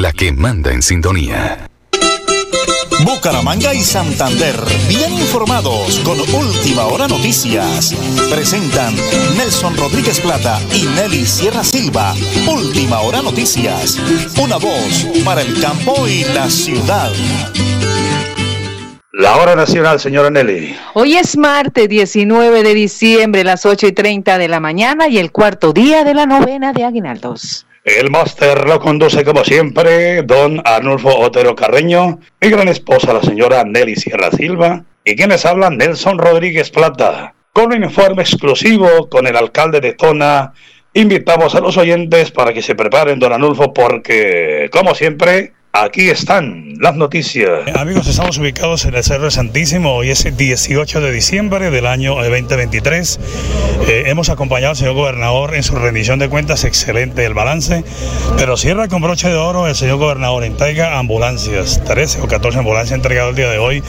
la que manda en sintonía. Bucaramanga y Santander, bien informados con Última Hora Noticias. Presentan Nelson Rodríguez Plata y Nelly Sierra Silva. Última Hora Noticias. Una voz para el campo y la ciudad. La hora nacional, señora Nelly. Hoy es martes 19 de diciembre, las 8 y 30 de la mañana y el cuarto día de la novena de Aguinaldos. El máster lo conduce como siempre don Arnulfo Otero Carreño, mi gran esposa la señora Nelly Sierra Silva y quienes hablan Nelson Rodríguez Plata. Con un informe exclusivo con el alcalde de Tona, invitamos a los oyentes para que se preparen don Arnulfo porque, como siempre, Aquí están las noticias. Eh, amigos, estamos ubicados en el Cerro Santísimo. Hoy es el 18 de diciembre del año 2023. Eh, hemos acompañado al señor gobernador en su rendición de cuentas. Excelente el balance. Pero cierra con broche de oro el señor gobernador. Entrega ambulancias. 13 o 14 ambulancias entregadas el día de hoy.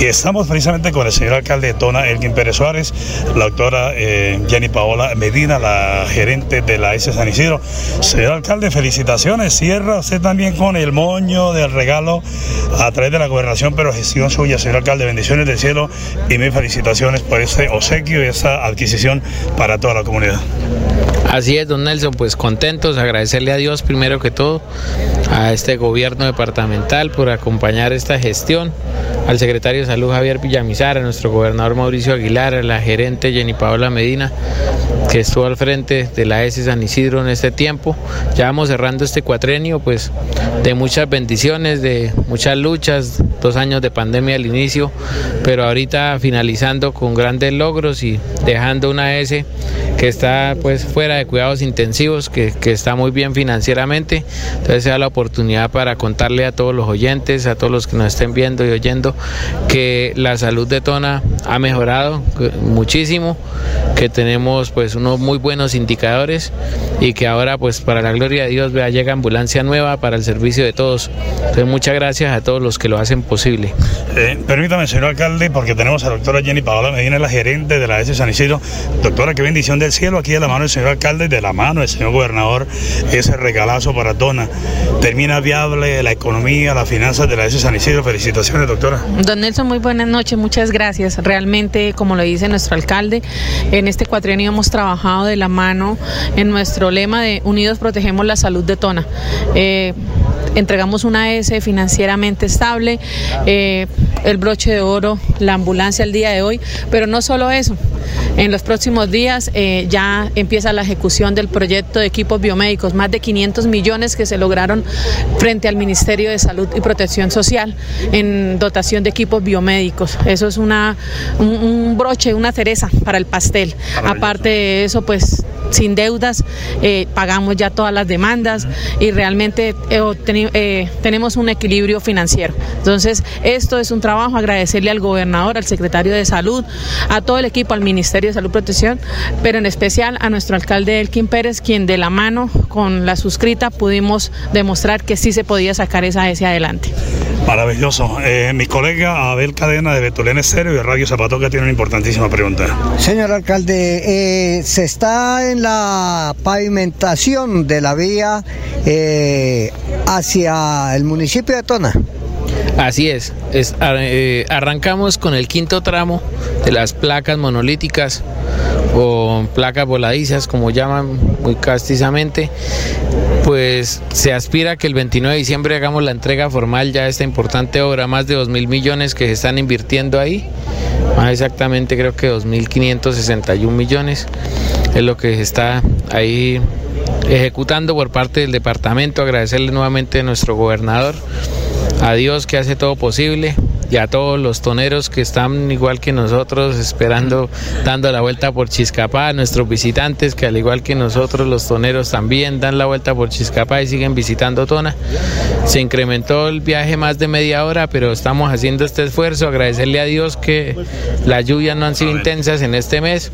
Y estamos precisamente con el señor alcalde de Tona, Elgin Pérez Suárez, la doctora eh, Jenny Paola Medina, la gerente de la S San Isidro. Señor alcalde, felicitaciones. Cierra usted también con el del regalo a través de la gobernación, pero gestión suya, señor alcalde. Bendiciones del cielo y mis felicitaciones por ese obsequio y esa adquisición para toda la comunidad. Así es, don Nelson, pues contentos, agradecerle a Dios primero que todo, a este gobierno departamental por acompañar esta gestión, al secretario de Salud Javier Villamizar, a nuestro gobernador Mauricio Aguilar, a la gerente Jenny Paola Medina, que estuvo al frente de la S San Isidro en este tiempo. Ya vamos cerrando este cuatrenio, pues de bendiciones, de muchas luchas, dos años de pandemia al inicio, pero ahorita finalizando con grandes logros y dejando una S que está pues fuera de cuidados intensivos, que, está muy bien financieramente. Entonces sea la oportunidad para contarle a todos los oyentes, a todos los que nos estén viendo y oyendo, que la salud de Tona ha mejorado muchísimo, que tenemos pues unos muy buenos indicadores y que ahora pues para la gloria de Dios vea llega ambulancia nueva para el servicio de todos. Entonces muchas gracias a todos los que lo hacen posible. Eh, permítame, señor alcalde, porque tenemos a la doctora Jenny Paola Medina, la gerente de la S San Isidro. Doctora, qué bendición del cielo aquí de la mano del señor alcalde y de la mano del señor gobernador, ese regalazo para Tona. Termina viable la economía, las finanzas de la S San Isidro. Felicitaciones, doctora. Don Nelson, muy buenas noches, muchas gracias. Realmente, como lo dice nuestro alcalde, en este cuatrienio hemos trabajado de la mano en nuestro lema de Unidos protegemos la salud de Tona. Eh, entregamos una S financieramente estable, eh, el broche de oro, la ambulancia el día de hoy, pero no solo eso. En los próximos días eh, ya empieza la ejecución del proyecto de equipos biomédicos, más de 500 millones que se lograron frente al Ministerio de Salud y Protección Social en dotación de equipos biomédicos. Eso es una, un, broche, una cereza para el pastel. Aparte de eso, pues sin deudas, eh, pagamos ya todas las demandas y realmente eh, tenemos un equilibrio financiero. Entonces, esto es un trabajo, agradecerle al gobernador, al secretario de Salud, a todo el equipo, al Ministerio de Salud y Protección, pero en especial a nuestro alcalde Elkin Pérez, quien de la mano con la suscrita pudimos demostrar que sí se podía sacar esa S adelante. Maravilloso. Eh, mi colega Abel Cadena de Betulén Estéreo y de Radio Zapatoca tiene una importantísima pregunta. Señor alcalde, se está en la pavimentación de la vía eh, hacia el municipio de Tona. Así es, eh, arrancamos con el quinto tramo de las placas monolíticas o placas voladizas, como llaman muy castizamente, pues se aspira que el 29 de diciembre hagamos la entrega formal ya de esta importante obra, más de 2 mil millones que se están invirtiendo ahí, más exactamente creo que 2.561 millones es lo que se está ahí ejecutando por parte del departamento. Agradecerle nuevamente a nuestro gobernador, a Dios que hace todo posible y a todos los toneros que están igual que nosotros esperando, dando la vuelta por Chiscapá, a nuestros visitantes que al igual que nosotros los toneros también dan la vuelta por Chiscapá y siguen visitando Tona. Se incrementó el viaje más de media hora, pero estamos haciendo este esfuerzo, agradecerle a Dios que las lluvias no han sido intensas en este mes.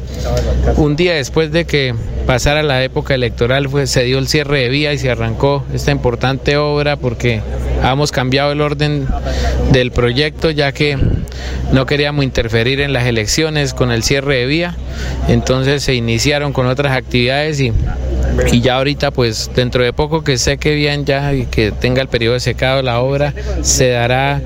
Un día después de que pasara la época electoral, se dio el cierre de vía y se arrancó esta importante obra porque hemos cambiado el orden del proyecto ya que no queríamos interferir en las elecciones con el cierre de vía, entonces se iniciaron con otras actividades y y ya ahorita pues dentro de poco que seque bien ya y que tenga el periodo de secado la obra se dará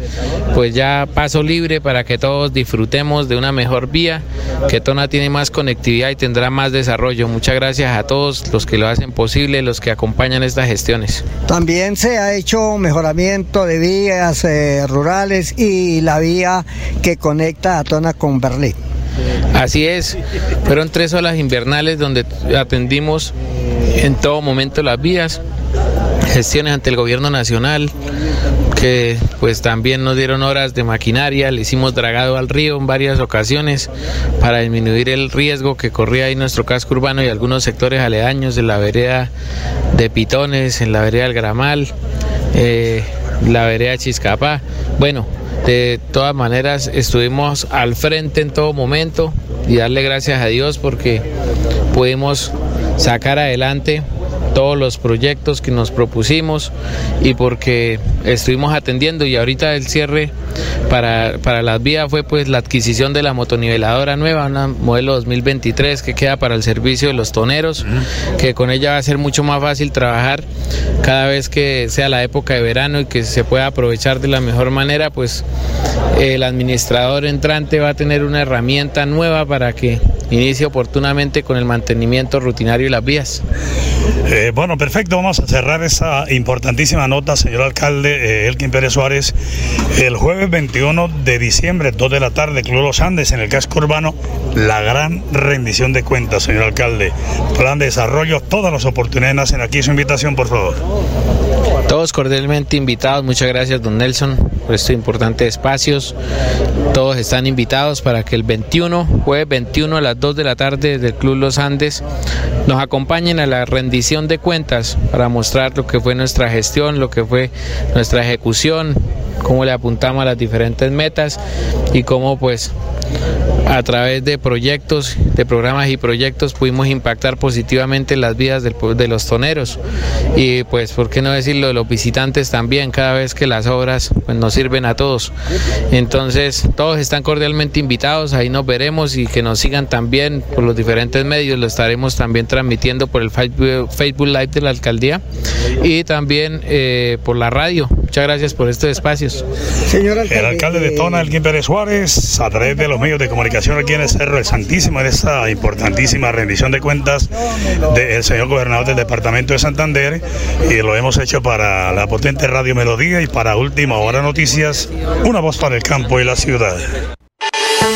pues ya paso libre para que todos disfrutemos de una mejor vía, que Tona tiene más conectividad y tendrá más desarrollo. Muchas gracias a todos los que lo hacen posible, los que acompañan estas gestiones. También se ha hecho mejoramiento de vías eh, rurales y la vía que conecta a Tona con Berlín. Así es, fueron tres olas invernales donde atendimos en todo momento las vías, gestiones ante el gobierno nacional, que pues también nos dieron horas de maquinaria, le hicimos dragado al río en varias ocasiones para disminuir el riesgo que corría ahí nuestro casco urbano y algunos sectores aledaños de la vereda de Pitones, en la vereda del Gramal, eh, la vereda Chiscapá. Bueno, de todas maneras estuvimos al frente en todo momento y darle gracias a Dios porque pudimos sacar adelante todos los proyectos que nos propusimos y porque estuvimos atendiendo y ahorita el cierre para, para las vías fue pues la adquisición de la motoniveladora nueva, una modelo 2023 que queda para el servicio de los toneros, que con ella va a ser mucho más fácil trabajar cada vez que sea la época de verano y que se pueda aprovechar de la mejor manera, pues el administrador entrante va a tener una herramienta nueva para que inicie oportunamente con el mantenimiento rutinario de las vías. Eh, bueno, perfecto. Vamos a cerrar esa importantísima nota, señor alcalde eh, Elkin Pérez Suárez. El jueves 21 de diciembre, 2 de la tarde, Club Los Andes, en el casco urbano, la gran rendición de cuentas, señor alcalde. Plan de desarrollo, todas las oportunidades nacen aquí. Su invitación, por favor. Todos cordialmente invitados. Muchas gracias, don Nelson, por estos importantes espacios. Todos están invitados para que el 21, jueves 21 a las 2 de la tarde del Club Los Andes, nos acompañen a la rendición de cuentas para mostrar lo que fue nuestra gestión, lo que fue nuestra ejecución, cómo le apuntamos a las diferentes metas y cómo pues a través de proyectos, de programas y proyectos pudimos impactar positivamente las vidas de los toneros y pues por qué no decirlo de los visitantes también cada vez que las obras pues, nos sirven a todos. Entonces todos están cordialmente invitados, ahí nos veremos y que nos sigan también por los diferentes medios, lo estaremos también transmitiendo por el Facebook Live de la alcaldía y también eh, por la radio. Muchas gracias por estos espacios. Señor El alcalde de Tona, Elkin Pérez Suárez, a través de los medios de comunicación aquí en el Cerro del Santísimo, en esta importantísima rendición de cuentas del señor gobernador del departamento de Santander, y lo hemos hecho para la potente Radio Melodía y para Última Hora Noticias, una voz para el campo y la ciudad.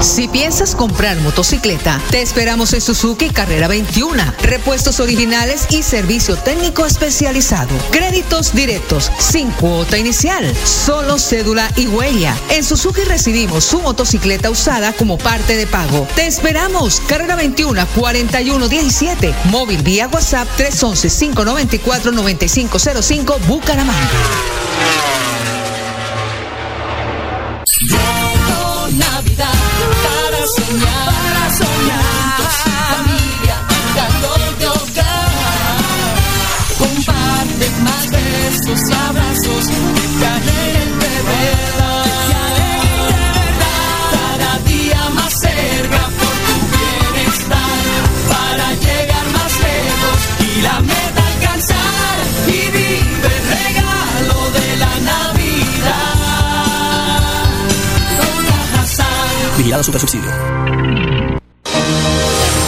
Si piensas comprar motocicleta, te esperamos en Suzuki Carrera 21. Repuestos originales y servicio técnico especializado. Créditos directos, sin cuota inicial, solo cédula y huella. En Suzuki recibimos su motocicleta usada como parte de pago. Te esperamos. Carrera 21 4117. Móvil vía WhatsApp 311 594 9505 Bucaramanga.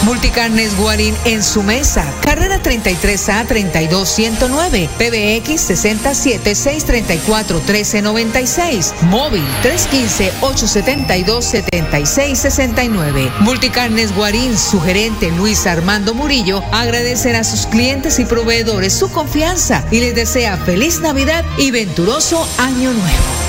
Multicarnes Guarín en su mesa. Carrera 33A 32109. PBX 67 634 1396. Móvil 315 872 7669. Multicarnes Guarín, su gerente Luis Armando Murillo, agradecerá a sus clientes y proveedores su confianza y les desea feliz Navidad y venturoso Año Nuevo.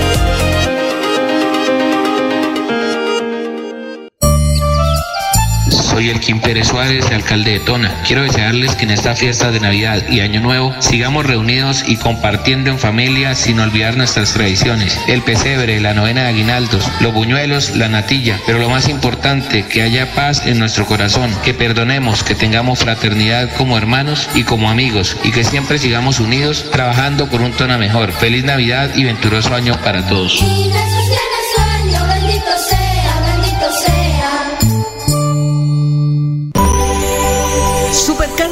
Soy el Kim Pérez Suárez, alcalde de Tona. Quiero desearles que en esta fiesta de Navidad y Año Nuevo sigamos reunidos y compartiendo en familia sin olvidar nuestras tradiciones. El pesebre, la novena de aguinaldos, los buñuelos, la natilla. Pero lo más importante, que haya paz en nuestro corazón, que perdonemos, que tengamos fraternidad como hermanos y como amigos y que siempre sigamos unidos trabajando por un Tona mejor. Feliz Navidad y venturoso año para todos.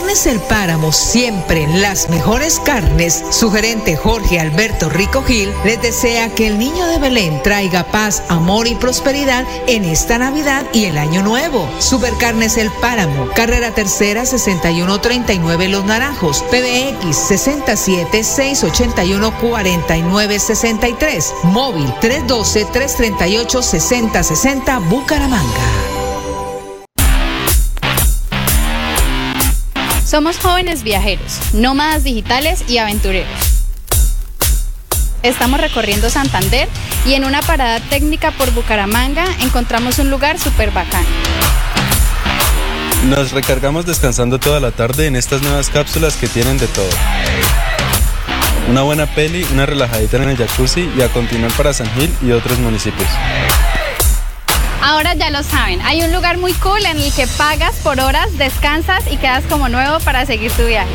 Carnes El Páramo, siempre las mejores carnes, su gerente Jorge Alberto Rico Gil les desea que el niño de Belén traiga paz, amor y prosperidad en esta Navidad y el Año Nuevo. Supercarnes El Páramo, carrera tercera 6139 Los Naranjos, PBX 67 681 4963, móvil 312 338 6060 Bucaramanga. Somos jóvenes viajeros, nómadas digitales y aventureros. Estamos recorriendo Santander y en una parada técnica por Bucaramanga encontramos un lugar súper bacán. Nos recargamos descansando toda la tarde en estas nuevas cápsulas que tienen de todo. Una buena peli, una relajadita en el jacuzzi y a continuar para San Gil y otros municipios. Ahora ya lo saben, hay un lugar muy cool en el que pagas por horas, descansas y quedas como nuevo para seguir tu viaje.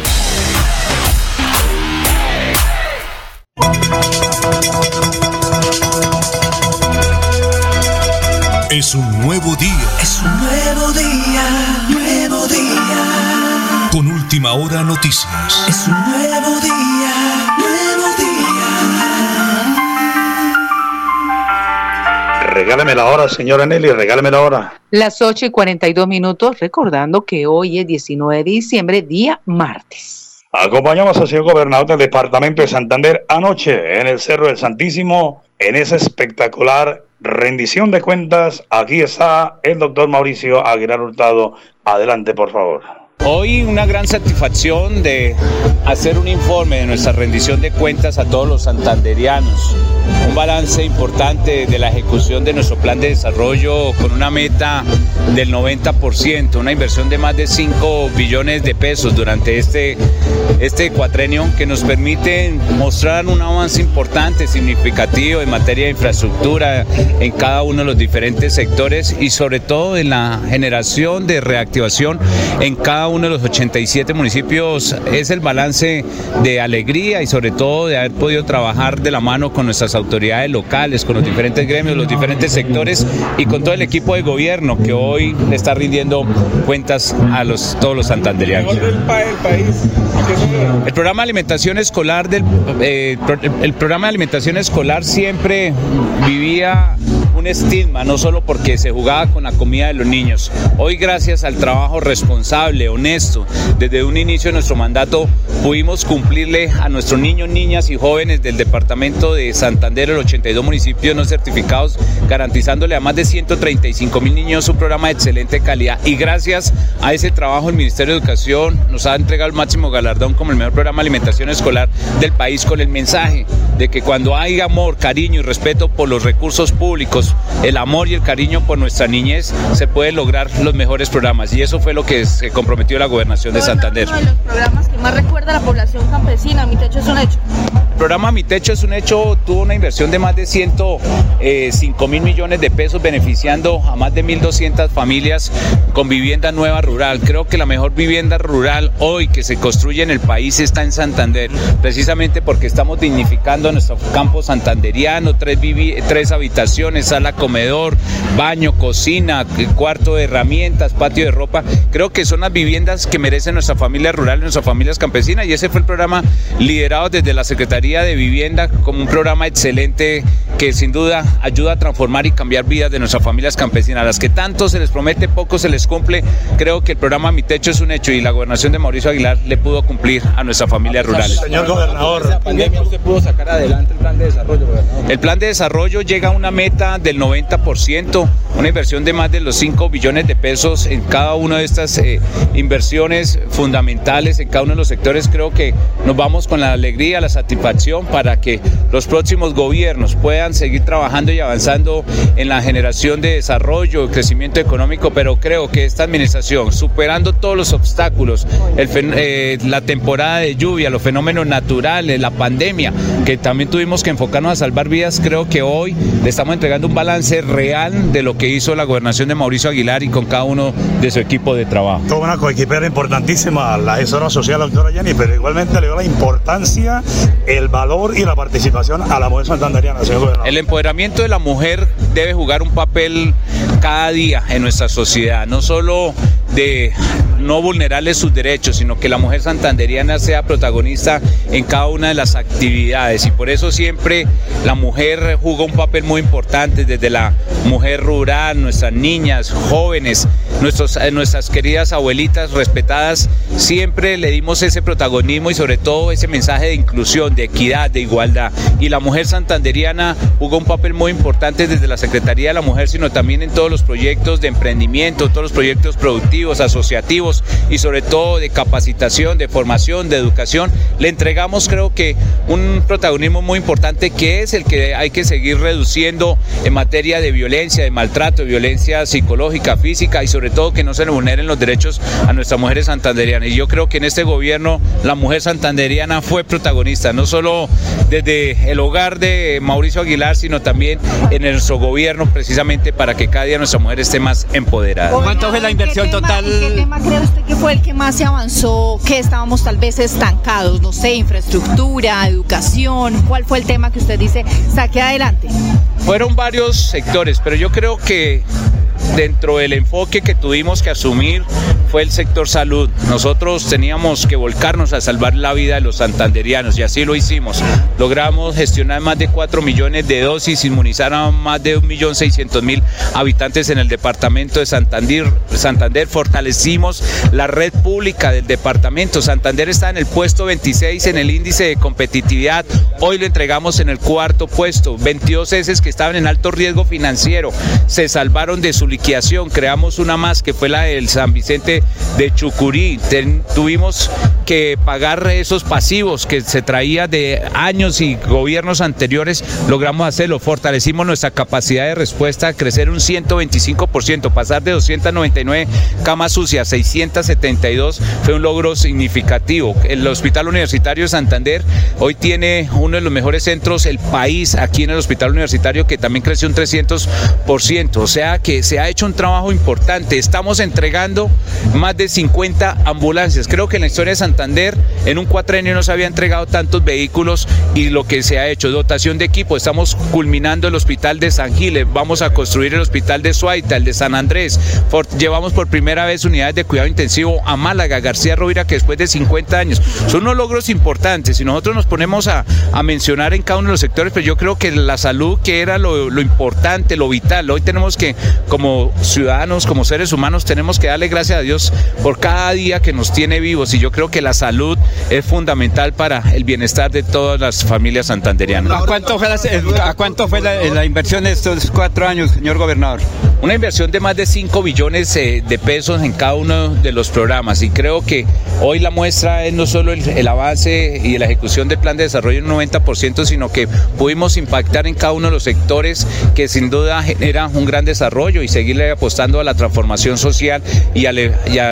Es un nuevo día. Es un nuevo día, nuevo día. Con última hora noticias. Es un nuevo día, nuevo Regáleme la hora, señora Nelly, regáleme la hora. Las 8 y 42 minutos, recordando que hoy es 19 de diciembre, día martes. Acompañamos al señor gobernador del departamento de Santander anoche en el Cerro del Santísimo, en esa espectacular rendición de cuentas. Aquí está el doctor Mauricio Aguilar Hurtado. Adelante, por favor. Hoy una gran satisfacción de hacer un informe de nuestra rendición de cuentas a todos los santanderianos. Un balance importante de la ejecución de nuestro plan de desarrollo con una meta del 90%, una inversión de más de 5 billones de pesos durante este, este cuatrenio que nos permite mostrar un avance importante, significativo en materia de infraestructura en cada uno de los diferentes sectores y sobre todo en la generación de reactivación en cada uno de los 87 municipios. Es el balance de alegría y sobre todo de haber podido trabajar de la mano con nuestras autoridades locales, con los diferentes gremios, los diferentes sectores y con todo el equipo de gobierno que hoy le está rindiendo cuentas a los, todos los santanderianos. El programa de alimentación escolar del eh, el programa de alimentación escolar siempre vivía un estigma, no solo porque se jugaba con la comida de los niños. Hoy gracias al trabajo responsable, honesto, desde un inicio de nuestro mandato pudimos cumplirle a nuestros niños, niñas y jóvenes del departamento de Santander, los 82 municipios no certificados, garantizándole a más de 135 mil niños un programa de excelente calidad. Y gracias a ese trabajo el Ministerio de Educación nos ha entregado el máximo galardón como el mejor programa de alimentación escolar del país con el mensaje de que cuando hay amor, cariño y respeto por los recursos públicos, el amor y el cariño por nuestra niñez, se pueden lograr los mejores programas. Y eso fue lo que se comprometió la gobernación de Santander. Uno de los programas que más recuerda a la población campesina, mi techo es un hecho. El programa Mi Techo es un hecho, tuvo una inversión de más de 105 eh, mil millones de pesos, beneficiando a más de 1.200 familias con vivienda nueva rural. Creo que la mejor vivienda rural hoy que se construye en el país está en Santander, precisamente porque estamos dignificando nuestro campo santanderiano, tres, tres habitaciones, sala comedor, baño, cocina, cuarto de herramientas, patio de ropa. Creo que son las viviendas que merecen nuestra familia rural, nuestras familias campesinas, y ese fue el programa liderado desde la Secretaría Secretaría de Vivienda como un programa excelente que sin duda ayuda a transformar y cambiar vidas de nuestras familias campesinas. A las que tanto se les promete, poco se les cumple. Creo que el programa Mi Techo es un hecho y la gobernación de Mauricio Aguilar le pudo cumplir a nuestras familias rurales. Señor gobernador, ¿La pandemia usted pudo sacar adelante el plan de desarrollo, gobernador? El plan de desarrollo llega a una meta del 90%, una inversión de más de los 5 billones de pesos en cada una de estas eh, inversiones fundamentales en cada uno de los sectores. Creo que nos vamos con la alegría, la satisfacción para que los próximos gobiernos puedan seguir trabajando y avanzando en la generación de desarrollo, crecimiento económico, pero creo que esta administración, superando todos los obstáculos, el eh, la temporada de lluvia, los fenómenos naturales, la pandemia, que también tuvimos que enfocarnos a salvar vidas, creo que hoy le estamos entregando un balance real de lo que hizo la gobernación de Mauricio Aguilar y con cada uno de su equipo de trabajo. Una coequipera importantísima, la asesora social, la doctora Jenny, pero igualmente le dio la importancia, el valor y la participación a la mujer santanderiana. El empoderamiento de la mujer debe jugar un papel cada día en nuestra sociedad, no solo de no vulnerarle sus derechos, sino que la mujer santanderiana sea protagonista en cada una de las actividades y por eso siempre la mujer jugó un papel muy importante desde la mujer rural, nuestras niñas, jóvenes, nuestros, eh, nuestras queridas abuelitas respetadas, siempre le dimos ese protagonismo y sobre todo ese mensaje de inclusión, de equidad, de igualdad. Y la mujer santanderiana jugó un papel muy importante desde la Secretaría de la Mujer, sino también en todos los proyectos de emprendimiento, todos los proyectos productivos, asociativos y sobre todo de capacitación, de formación, de educación. Le entregamos creo que un protagonismo muy importante que es el que hay que seguir reduciendo en materia de violencia, de maltrato, de violencia psicológica, física y sobre todo que no se vulneren los derechos a nuestras mujeres santanderianas. Y yo creo que en este gobierno la mujer santanderiana fue protagonista, no solo desde el hogar de Mauricio Aguilar, sino también en nuestro gobierno precisamente para que cada día nuestra mujer esté más empoderada. ¿Cuánto fue la inversión total? ¿Qué tema cree usted que fue el que más se avanzó, que estábamos tal vez estancados? No sé, infraestructura, educación. ¿Cuál fue el tema que usted dice saque adelante? Fueron varios sectores, pero yo creo que dentro del enfoque que tuvimos que asumir fue el sector salud. Nosotros teníamos que volcarnos a salvar la vida de los santanderianos y así lo hicimos. Logramos gestionar más de 4 millones de dosis, inmunizar a más de 1.600.000 habitantes en el departamento de Santander. Santander fortalecimos la red pública del departamento. Santander está en el puesto 26 en el índice de competitividad. Hoy lo entregamos en el cuarto puesto. 22 heces que estaban en alto riesgo financiero se salvaron de su liquidación. Creamos una más que fue la del San Vicente de Chucurí. Tuvimos que pagar esos pasivos que se traía de años y gobiernos anteriores. Logramos hacerlo. Fortalecimos nuestra capacidad de respuesta, crecer un 125%, pasar de 299 camas sucias a 672 fue un logro significativo. El Hospital Universitario de Santander hoy tiene uno de los mejores centros del país aquí en el Hospital Universitario que también creció un 300%. O sea que se ha hecho un trabajo importante. Estamos entregando más de 50 ambulancias. Creo que en la historia de Santander en un cuatrenio no se había entregado tantos vehículos y lo que se ha hecho, dotación de equipo. Estamos culminando el hospital de San Giles, vamos a construir el hospital de Suaita, el de San Andrés. Llevamos por primera vez unidades de cuidado intensivo a Málaga, García Rovira, que después de 50 años. Son unos logros importantes y nosotros nos ponemos a, mencionar en cada uno de los sectores, pero yo creo que la salud, que era lo, lo importante, lo vital, hoy tenemos que, como ciudadanos, como seres humanos, tenemos que darle gracias a Dios por cada día que nos tiene vivos y yo creo que la salud es fundamental para el bienestar de todas las familias santanderianas. ¿A cuánto fue, la, a cuánto fue la, la inversión de estos cuatro años, señor gobernador? Una inversión de más de 5 billones eh, de pesos en cada uno de los programas y creo que hoy la muestra es no solo el, el avance y la ejecución del plan de desarrollo en un 90%, sino que pudimos impactar en cada uno de los sectores que sin duda generan un gran desarrollo y seguirle apostando a la transformación social y a,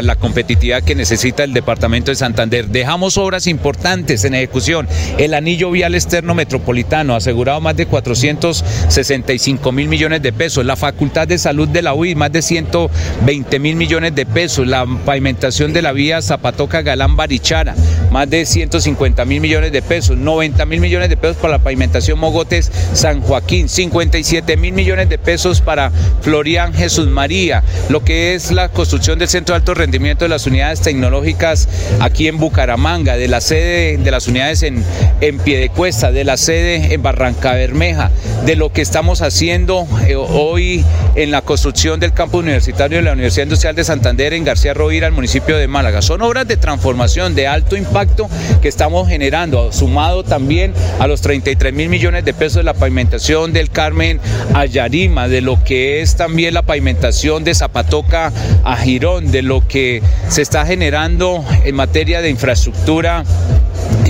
la competitividad que necesita el departamento de Santander. Dejamos obras importantes en ejecución. El anillo vial externo metropolitano, asegurado más de 465 mil millones de pesos. La facultad de salud de la UIS, más de 120 mil millones de pesos. La pavimentación de la vía Zapatoca Galán Barichara, más de 150 mil millones de pesos. 90 mil millones de pesos para la pavimentación Mogotes San Joaquín. 57 mil millones de pesos para Florian Jesús María. Lo que es la construcción del centro de alto rendimiento de las unidades tecnológicas aquí en Bucaramanga, de la sede de las unidades en, en Piedecuesta, de la sede en Barranca Bermeja, de lo que estamos haciendo eh, hoy en la construcción del campo universitario de la Universidad Industrial de Santander en García Rovira, el municipio de Málaga. Son obras de transformación de alto impacto que estamos generando, sumado también a los 33 mil millones de pesos de la pavimentación del Carmen a Yarima, de lo que es también la pavimentación de Zapatoca a Girón, de lo que se está generando en materia de infraestructura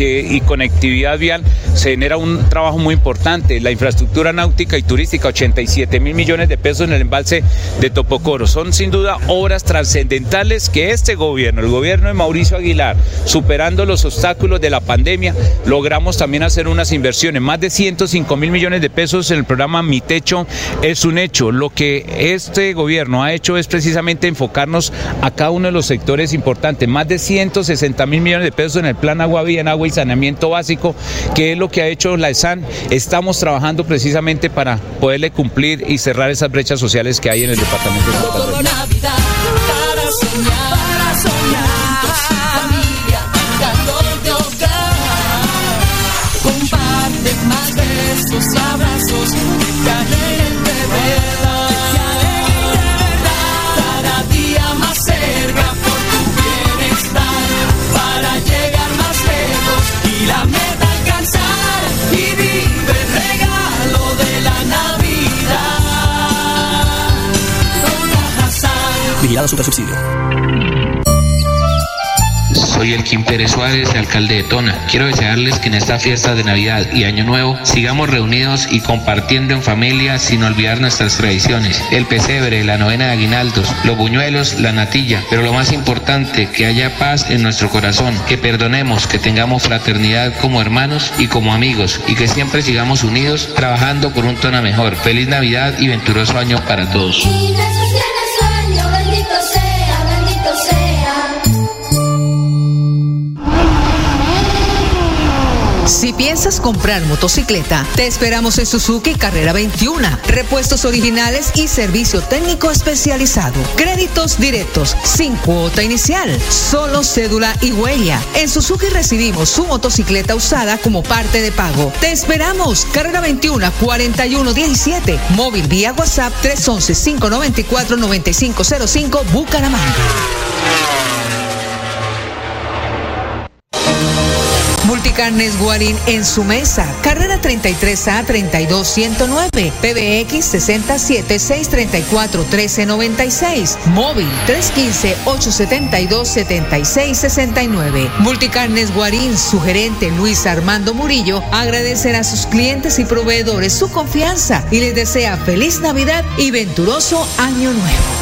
eh, y conectividad vial, se genera un trabajo muy importante. La infraestructura náutica y turística, 87 mil millones de pesos en el embalse de Topocoro. Son sin duda obras trascendentales que este gobierno, el gobierno de Mauricio Aguilar, superando los obstáculos de la pandemia, logramos también hacer unas inversiones. Más de 105 mil millones de pesos en el programa Mi Techo es un hecho. Lo que este gobierno ha hecho es precisamente enfocarnos a cada uno de los sectores importantes. Más de 160 mil millones de pesos en el plan Agua Vía, en agua y saneamiento básico, que es lo que ha hecho la ESAN. Estamos trabajando precisamente para poderle cumplir y cerrar esas brechas sociales que hay en el departamento de. Navidad Vigilado Supersubsidio. Soy el Kim Pérez Suárez, alcalde de Tona. Quiero desearles que en esta fiesta de Navidad y Año Nuevo sigamos reunidos y compartiendo en familia sin olvidar nuestras tradiciones. El pesebre, la novena de aguinaldos, los buñuelos, la natilla. Pero lo más importante, que haya paz en nuestro corazón, que perdonemos, que tengamos fraternidad como hermanos y como amigos y que siempre sigamos unidos trabajando por un Tona mejor. Feliz Navidad y venturoso año para todos. Bendito sea, piensas comprar motocicleta, te esperamos en Suzuki Carrera 21. Repuestos originales y servicio técnico especializado. Créditos directos, sin cuota inicial, solo cédula y huella. En Suzuki recibimos su motocicleta usada como parte de pago. Te esperamos. Carrera 21 4117. Móvil vía WhatsApp 311 594 9505 Bucaramanga. Multicarnes Guarín en su mesa. Carrera 33A 32109. PBX 67 634 1396. Móvil 315 872 7669. Multicarnes Guarín, su gerente Luis Armando Murillo, agradecerá a sus clientes y proveedores su confianza y les desea feliz Navidad y venturoso Año Nuevo.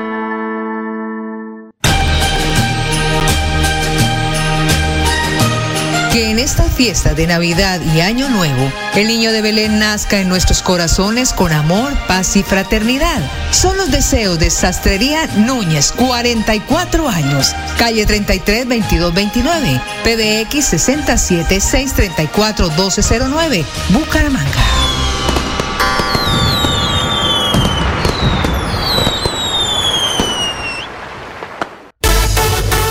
Que en esta fiesta de Navidad y Año Nuevo, el niño de Belén nazca en nuestros corazones con amor, paz y fraternidad. Son los deseos de Sastrería Núñez, 44 años, calle 33 22 29, PBX 67 634 1209, Bucaramanga.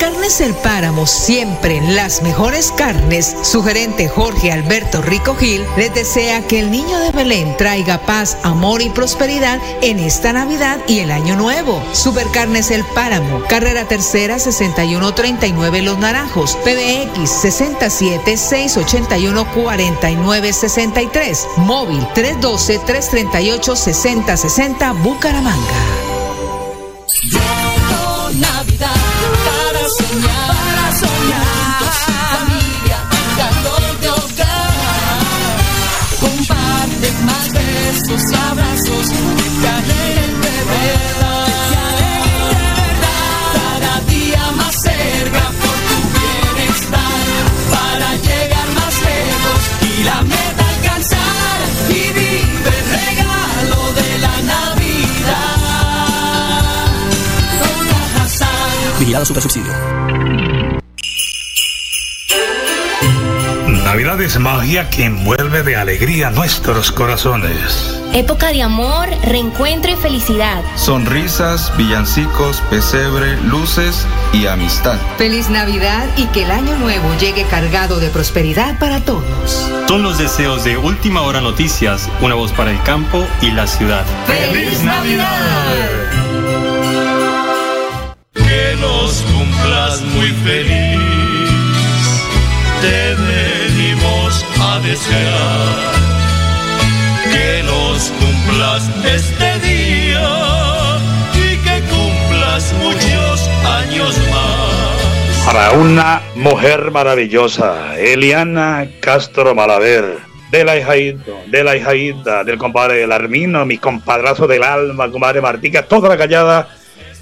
Supercarnes El Páramo, siempre las mejores carnes. Su gerente Jorge Alberto Rico Gil les desea que el niño de Belén traiga paz, amor y prosperidad en esta Navidad y el Año Nuevo. Supercarnes El Páramo, carrera tercera 6139 Los Naranjos, PBX 67 681 4963, móvil 312 338 6060 Bucaramanga. Subsidio. Navidad es magia que envuelve de alegría nuestros corazones. Época de amor, reencuentro y felicidad. Sonrisas, villancicos, pesebre, luces y amistad. Feliz Navidad y que el año nuevo llegue cargado de prosperidad para todos. Son los deseos de Última Hora Noticias, una voz para el campo y la ciudad. ¡Feliz Navidad! Que los cumplas muy feliz. Te venimos a desear. Que los cumplas este día y que cumplas muchos años más. Para una mujer maravillosa, Eliana Castro Malaver, de la hijaíta, de la hijaíta, del compadre del Armino, mi compadrazo del alma, compadre Martica, toda la callada.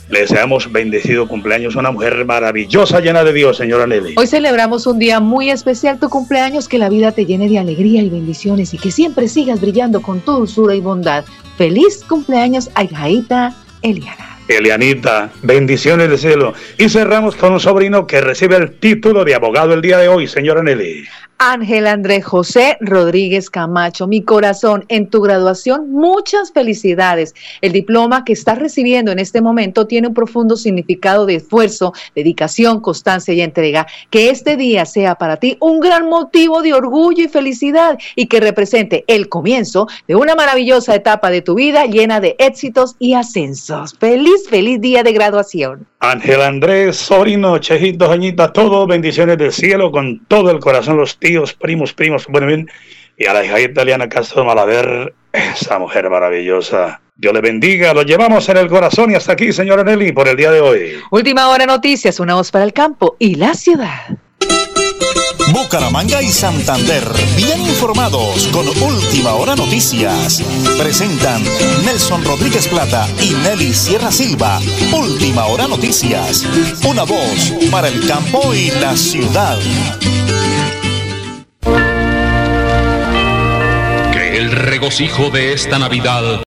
Le deseamos bendecido cumpleaños a una mujer maravillosa, llena de Dios, señora Nelly. Hoy celebramos un día muy especial, tu cumpleaños, que la vida te llene de alegría y bendiciones y que siempre sigas brillando con tu dulzura y bondad. Feliz cumpleaños, Aijaita Eliana. Elianita, bendiciones del cielo. Y cerramos con un sobrino que recibe el título de abogado el día de hoy, señora Nelly. Ángel Andrés José Rodríguez Camacho, mi corazón, en tu graduación, muchas felicidades. El diploma que estás recibiendo en este momento tiene un profundo significado de esfuerzo, dedicación, constancia y entrega. Que este día sea para ti un gran motivo de orgullo y felicidad y que represente el comienzo de una maravillosa etapa de tu vida llena de éxitos y ascensos. Feliz, feliz día de graduación. Ángel Andrés, sobrino, chejito, doñita, todo bendiciones del cielo con todo el corazón, los primos, primos, bueno, bien, y a la hija italiana Castro Malaver, esa mujer maravillosa. Dios le bendiga, lo llevamos en el corazón y hasta aquí, señora Nelly, por el día de hoy. Última hora noticias, una voz para el campo y la ciudad. Bucaramanga y Santander, bien informados con Última Hora Noticias. Presentan Nelson Rodríguez Plata y Nelly Sierra Silva. Última Hora Noticias. Una voz para el campo y la ciudad. Regocijo de esta Navidad